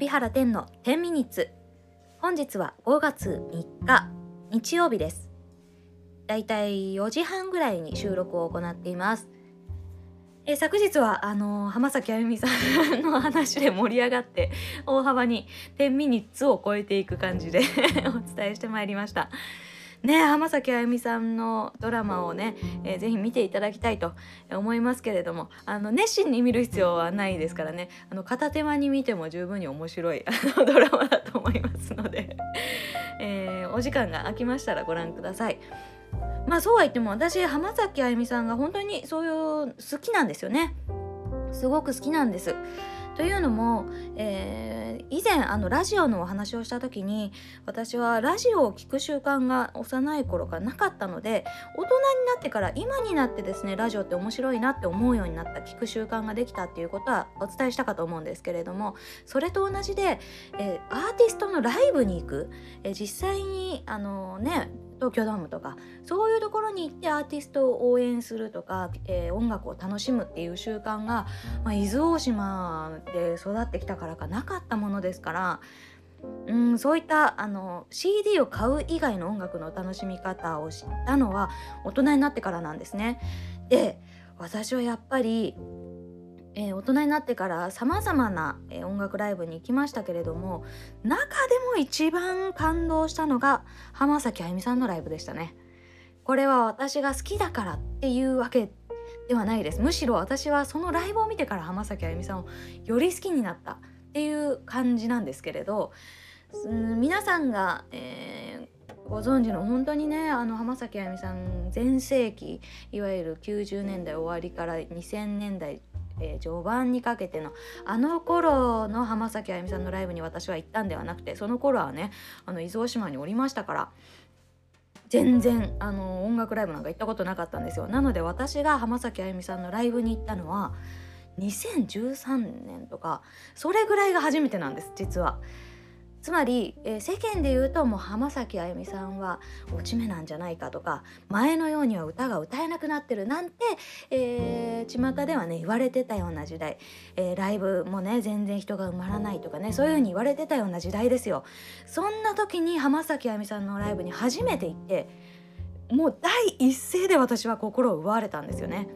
海老原天の10ミニッツ本日は5月3日日曜日です。だいたい4時半ぐらいに収録を行っています。え昨日はあの浜崎あゆみさんの話で盛り上がって大幅に10ミニッツを超えていく感じで お伝えしてまいりました。ね浜崎あゆみさんのドラマをね、えー、ぜひ見ていただきたいと思いますけれどもあの熱心に見る必要はないですからねあの片手間に見ても十分に面白いあのドラマだと思いますので、えー、お時間が空きましたらご覧ください。まあそうは言っても私浜崎あゆみさんが本当にそういう好きなんですよね。すごく好きなんです。というのも、えー、以前あのラジオのお話をした時に私はラジオを聴く習慣が幼い頃からなかったので大人になってから今になってですねラジオって面白いなって思うようになった聞く習慣ができたっていうことはお伝えしたかと思うんですけれどもそれと同じで、えー、アーティストのライブに行く、えー、実際にあのね東京ドームとかそういうところに行ってアーティストを応援するとか、えー、音楽を楽しむっていう習慣が、まあ、伊豆大島で育ってきたからかなかったものですからうんそういったあの CD を買う以外の音楽の楽しみ方を知ったのは大人になってからなんですね。で私はやっぱりえー、大人になってからさまざまな、えー、音楽ライブに行きましたけれども中でも一番感動したのが浜崎あゆみさんのライブでしたね。これは私が好きだからっていうわけではないですむしろ私はそのライブを見てから浜崎あゆみさんをより好きになったっていう感じなんですけれど、うん、皆さんが、えー、ご存知の本当にねあの浜崎あゆみさん全盛期いわゆる90年代終わりから2000年代えー、序盤にかけてのあの頃の浜崎あゆみさんのライブに私は行ったんではなくてその頃はねあの伊豆大島におりましたから全然あの音楽ライブなんか行ったことなかったんですよなので私が浜崎あゆみさんのライブに行ったのは2013年とかそれぐらいが初めてなんです実は。つまり、えー、世間で言うともう浜崎あゆみさんは落ち目なんじゃないかとか前のようには歌が歌えなくなってるなんて、えー、巷ではね言われてたような時代、えー、ライブもね全然人が埋まらないとかねそういうふうに言われてたような時代ですよ。そんな時に浜崎あゆみさんのライブに初めて行ってもう第一声で私は心を奪われたんですよね。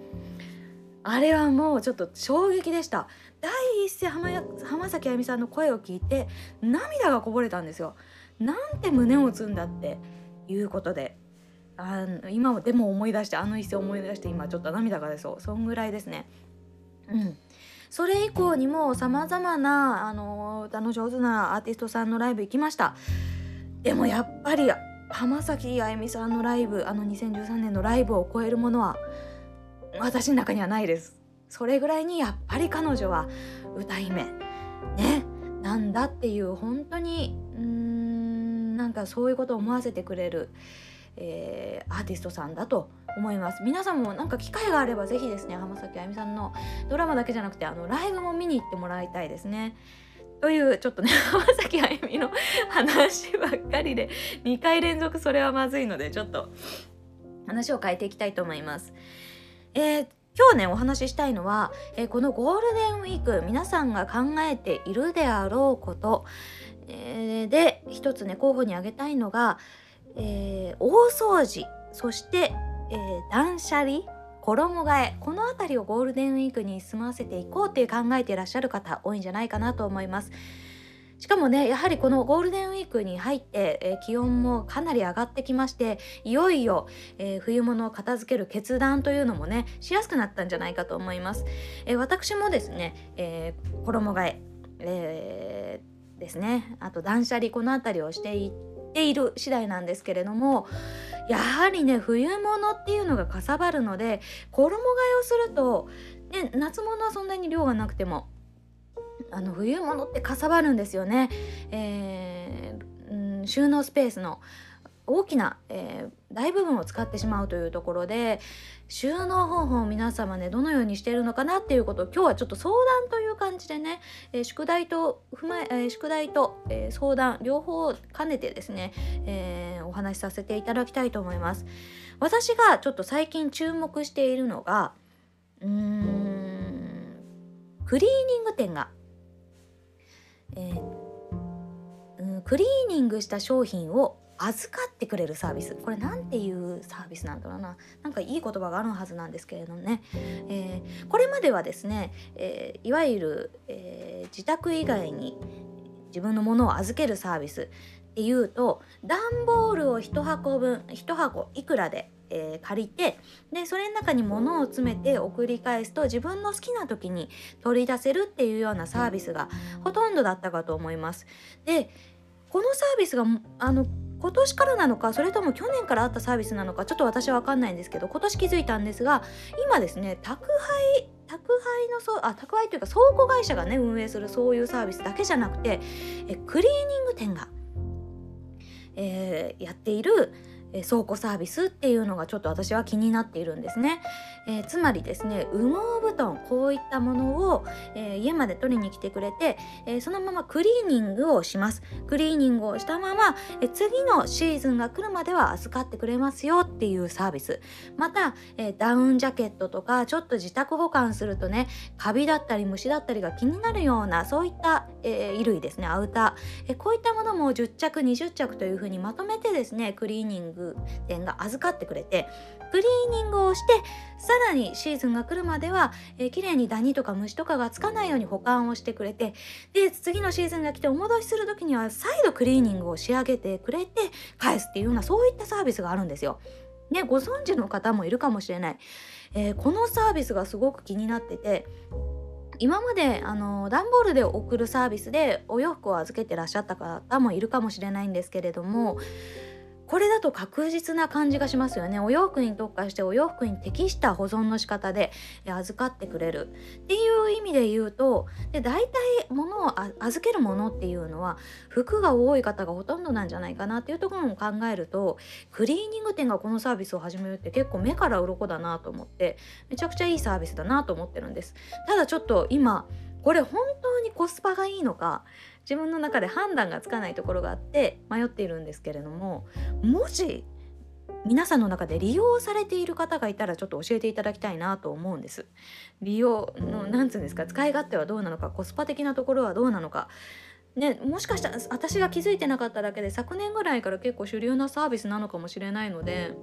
あれはもうちょっと衝撃でした。第一声浜浜崎あゆみさんの声を聞いて涙がこぼれたんですよ。なんて胸を打つんだっていうことで。あの今でも思い出してあの一声思い出して今ちょっと涙が出そう。そんぐらいですね。うん。それ以降にもさまざまなあの歌の上手なアーティストさんのライブ行きました。でもやっぱり浜崎あゆみさんのライブあの2013年のライブを超えるものは私の中にはないです。それぐらいにやっぱり彼女は歌姫。ね？なんだっていう本当にうんなんかそういうことを思わせてくれる、えー、アーティストさんだと思います。皆さんもなんか機会があれば是非ですね浜崎あゆみさんのドラマだけじゃなくてあのライブも見に行ってもらいたいですね。というちょっとね 浜崎あゆみの話ばっかりで2回連続それはまずいのでちょっと話を変えていきたいと思います。えー、今日ねお話ししたいのは、えー、このゴールデンウィーク皆さんが考えているであろうこと、えー、で一つね候補に挙げたいのが、えー、大掃除そして、え断捨離衣替えこの辺りをゴールデンウィークに済ませていこうって考えていらっしゃる方多いんじゃないかなと思います。しかもねやはりこのゴールデンウィークに入って、え、気温もかなり上がってきましていよいよ、えー、冬物を片付ける決断というのもねしやすくなったんじゃないかと思います。え、私もですね、え衣替ええですねあと断捨離この辺りをしていっている次第なんですけれどもやはりね冬物っていうのがかさばるので衣替えをすると、ね、夏物はそんなに量がなくてもあの冬物ってかさばるんですよね、えー、うん、収納スペースの大きな、えー、大部分を使ってしまうというところで収納方法を皆様ねどのようにしているのかなっていうことを今日はちょっと相談という感じでね、えー、宿題と踏まええー、宿題と、え相談両方兼ねてですね、えお話しさせていただきたいと思います。私がちょっと最近注目しているのがうーんクリーニング店がえーん、クリーニングした商品を預かってくれるサービス。これ何ていうサービスなんだろうな。なんかいい言葉があるはずなんですけれどもね、えー、これまではですね、えー、いわゆる、えー、自宅以外に自分のものを預けるサービス。っていうと段ボールを1箱分1箱いくらでえー、借りてでそれの中に物を詰めて送り返すと自分の好きな時に取り出せるっていうようなサービスがほとんどだったかと思います。でこのサービスがあの今年からなのかそれとも去年からあったサービスなのかちょっと私は分かんないんですけど今年気づいたんですが今ですね宅配宅配のそうあ宅配というか倉庫会社がね運営するそういうサービスだけじゃなくてえクリーニング店が、えー、やっているえ倉庫サービスっていうのがちょっと私は気になっているんですね。えー、つまりですね羽毛布団こういったものを、えー、家まで取りに来てくれて、えー、そのままクリーニングをします。クリーニングをしたまま、え次のシーズンが来るまでは預かってくれますよっていうサービス。また、えダウンジャケットとかちょっと自宅保管するとねカビだったり虫だったりが気になるようなそういった、え衣類ですねアウター、えこういったものも10着20着というふうにまとめてですねクリーニング店が預かってくれてクリーニングをしてさらにシーズンが来るまでは、えー、綺麗にダニとか虫とかがつかないように保管をしてくれてで次のシーズンが来てお戻しする時には再度クリーニングを仕上げてくれて返すっていうようなそういったサービスがあるんですよ。ね、ご存知の方もいるかもしれない、えー、このサービスがすごく気になってて今まであの段ボールで送るサービスでお洋服を預けてらっしゃった方もいるかもしれないんですけれどもこれだと確実な感じがしますよね。お洋服に特化してお洋服に適した保存の仕方で預かってくれる。っていう意味で言うとで大体物を預けるものっていうのは服が多い方がほとんどなんじゃないかなっていうところも考えるとクリーニング店がこのサービスを始めるって結構目から鱗だなと思ってめちゃくちゃいいサービスだなと思ってるんです。ただちょっと今これ本当にコスパがいいのか自分の中で判断がつかないところがあって迷っているんですけれどももし皆さんの中で利用されている方がいたらちょっと教えていただきたいなと思うんです。利用の何つうんですか使い勝手はどうなのかコスパ的なところはどうなのか。ね、もしかしたら私が気づいてなかっただけで昨年ぐらいから結構主流なサービスなのかもしれないので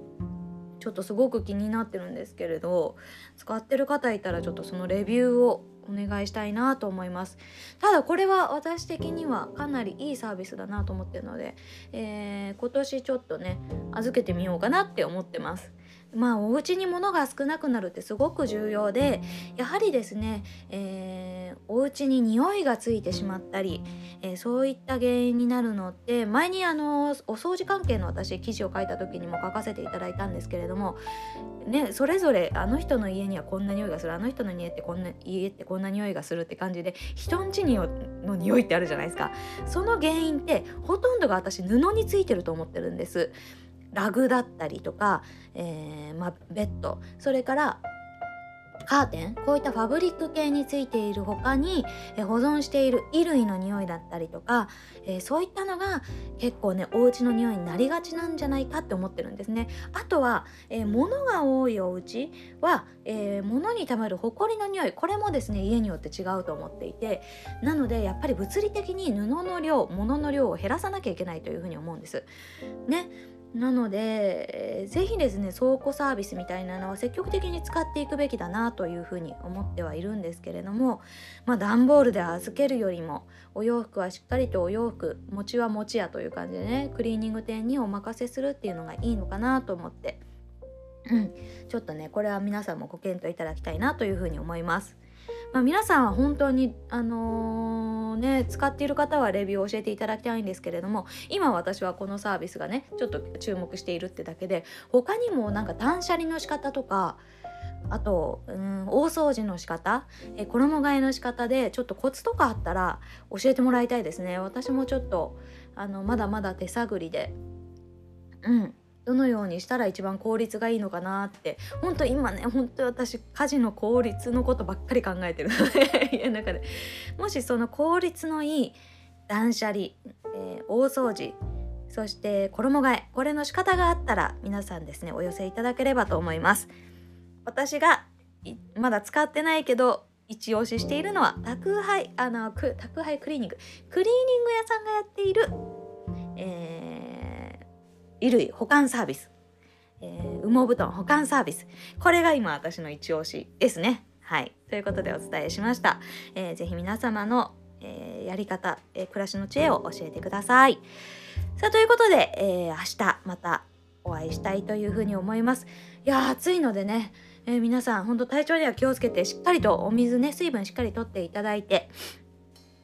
ちょっとすごく気になってるんですけれど使ってる方いたらちょっとそのレビューをお願いしたいなと思います。ただこれは私的にはかなりいいサービスだなと思ってるので、えー、今年ちょっとね預けてみようかなって思ってます。まあお家に物が少なくなるってすごく重要でやはりですね、えー、お家に匂いがついてしまったり、えー、そういった原因になるのって前にあのお掃除関係の私記事を書いた時にも書かせていただいたんですけれども、ね、それぞれあの人の家にはこんな匂いがするあの人の家ってこんな家ってこんな匂いがするって感じで人んちにの匂いってあるじゃないですかその原因ってほとんどが私布についてると思ってるんです。ラグだったりとか、えー、まあ、ベッドそれからカーテンこういったファブリック系についている他に、え保存している衣類の匂いだったりとか、えー、そういったのが結構ねお家の匂いになりがちなんじゃないかって思ってるんですね。あとは、えー、物が多いお家は、えー、物にたまるホコリの匂いこれもですね家によって違うと思っていてなのでやっぱり物理的に布の量物の量を減らさなきゃいけないというふうに思うんです。ね。なので是非ですね倉庫サービスみたいなのは積極的に使っていくべきだなというふうに思ってはいるんですけれどもまあ段ボールで預けるよりもお洋服はしっかりとお洋服餅は餅屋という感じでねクリーニング店にお任せするっていうのがいいのかなと思って、うん、ちょっとねこれは皆さんもご検討いただきたいなというふうに思います。まあ、皆さんは本当に、あのー、ね、使っている方はレビューを教えていただきたいんですけれども今私はこのサービスがねちょっと注目しているってだけで他にもなんか断捨離の仕方とかあと、うん、大掃除の仕方え衣替えの仕方でちょっとコツとかあったら教えてもらいたいですね。私もちょっとあのまだまだ手探りでうんどのようにしたら一番効率がいいのかなって。本当今ね本当私家事の効率のことばっかり考えてるので。家の中でもしその効率のいい断捨離、えー、大掃除そして衣替えこれの仕方があったら皆さんですねお寄せいただければと思います。私がまだ使ってないけど一押ししているのは宅配あの宅配クリーニング。クリーニング屋さんがやっているえー、衣類保管サービス、えー、羽毛布団保管サービス。これが今私の一押しですね。はい。ということでお伝えしました、えー、ぜひ皆様の、えー、やり方、えー、暮らしの知恵を教えてください。さあということで、えー、明日またお会いしたいというふうに思います。いや暑いのでね。えー、皆さん本当体調には気をつけてしっかりとお水ね水分しっかりとっていただいて。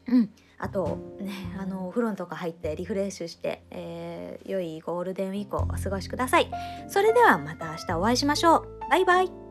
うん。あとねあのお風呂とか入ってリフレッシュして、えー、良いゴールデンウィークをお過ごしください。それではまた明日お会いしましょう。バイバイ。